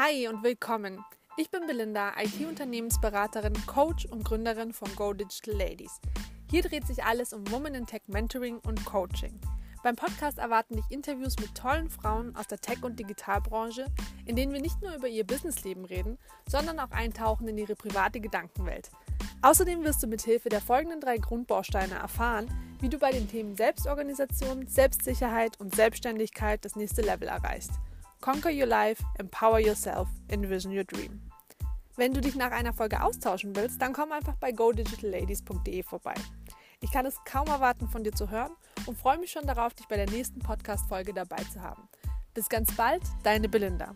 Hi und willkommen. Ich bin Belinda, IT-Unternehmensberaterin, Coach und Gründerin von Go Digital Ladies. Hier dreht sich alles um Women in Tech Mentoring und Coaching. Beim Podcast erwarten dich Interviews mit tollen Frauen aus der Tech- und Digitalbranche, in denen wir nicht nur über ihr Businessleben reden, sondern auch eintauchen in ihre private Gedankenwelt. Außerdem wirst du mit Hilfe der folgenden drei Grundbausteine erfahren, wie du bei den Themen Selbstorganisation, Selbstsicherheit und Selbstständigkeit das nächste Level erreichst. Conquer your life, empower yourself, envision your dream. Wenn du dich nach einer Folge austauschen willst, dann komm einfach bei godigital.ladies.de vorbei. Ich kann es kaum erwarten, von dir zu hören und freue mich schon darauf, dich bei der nächsten Podcast-Folge dabei zu haben. Bis ganz bald, deine Belinda.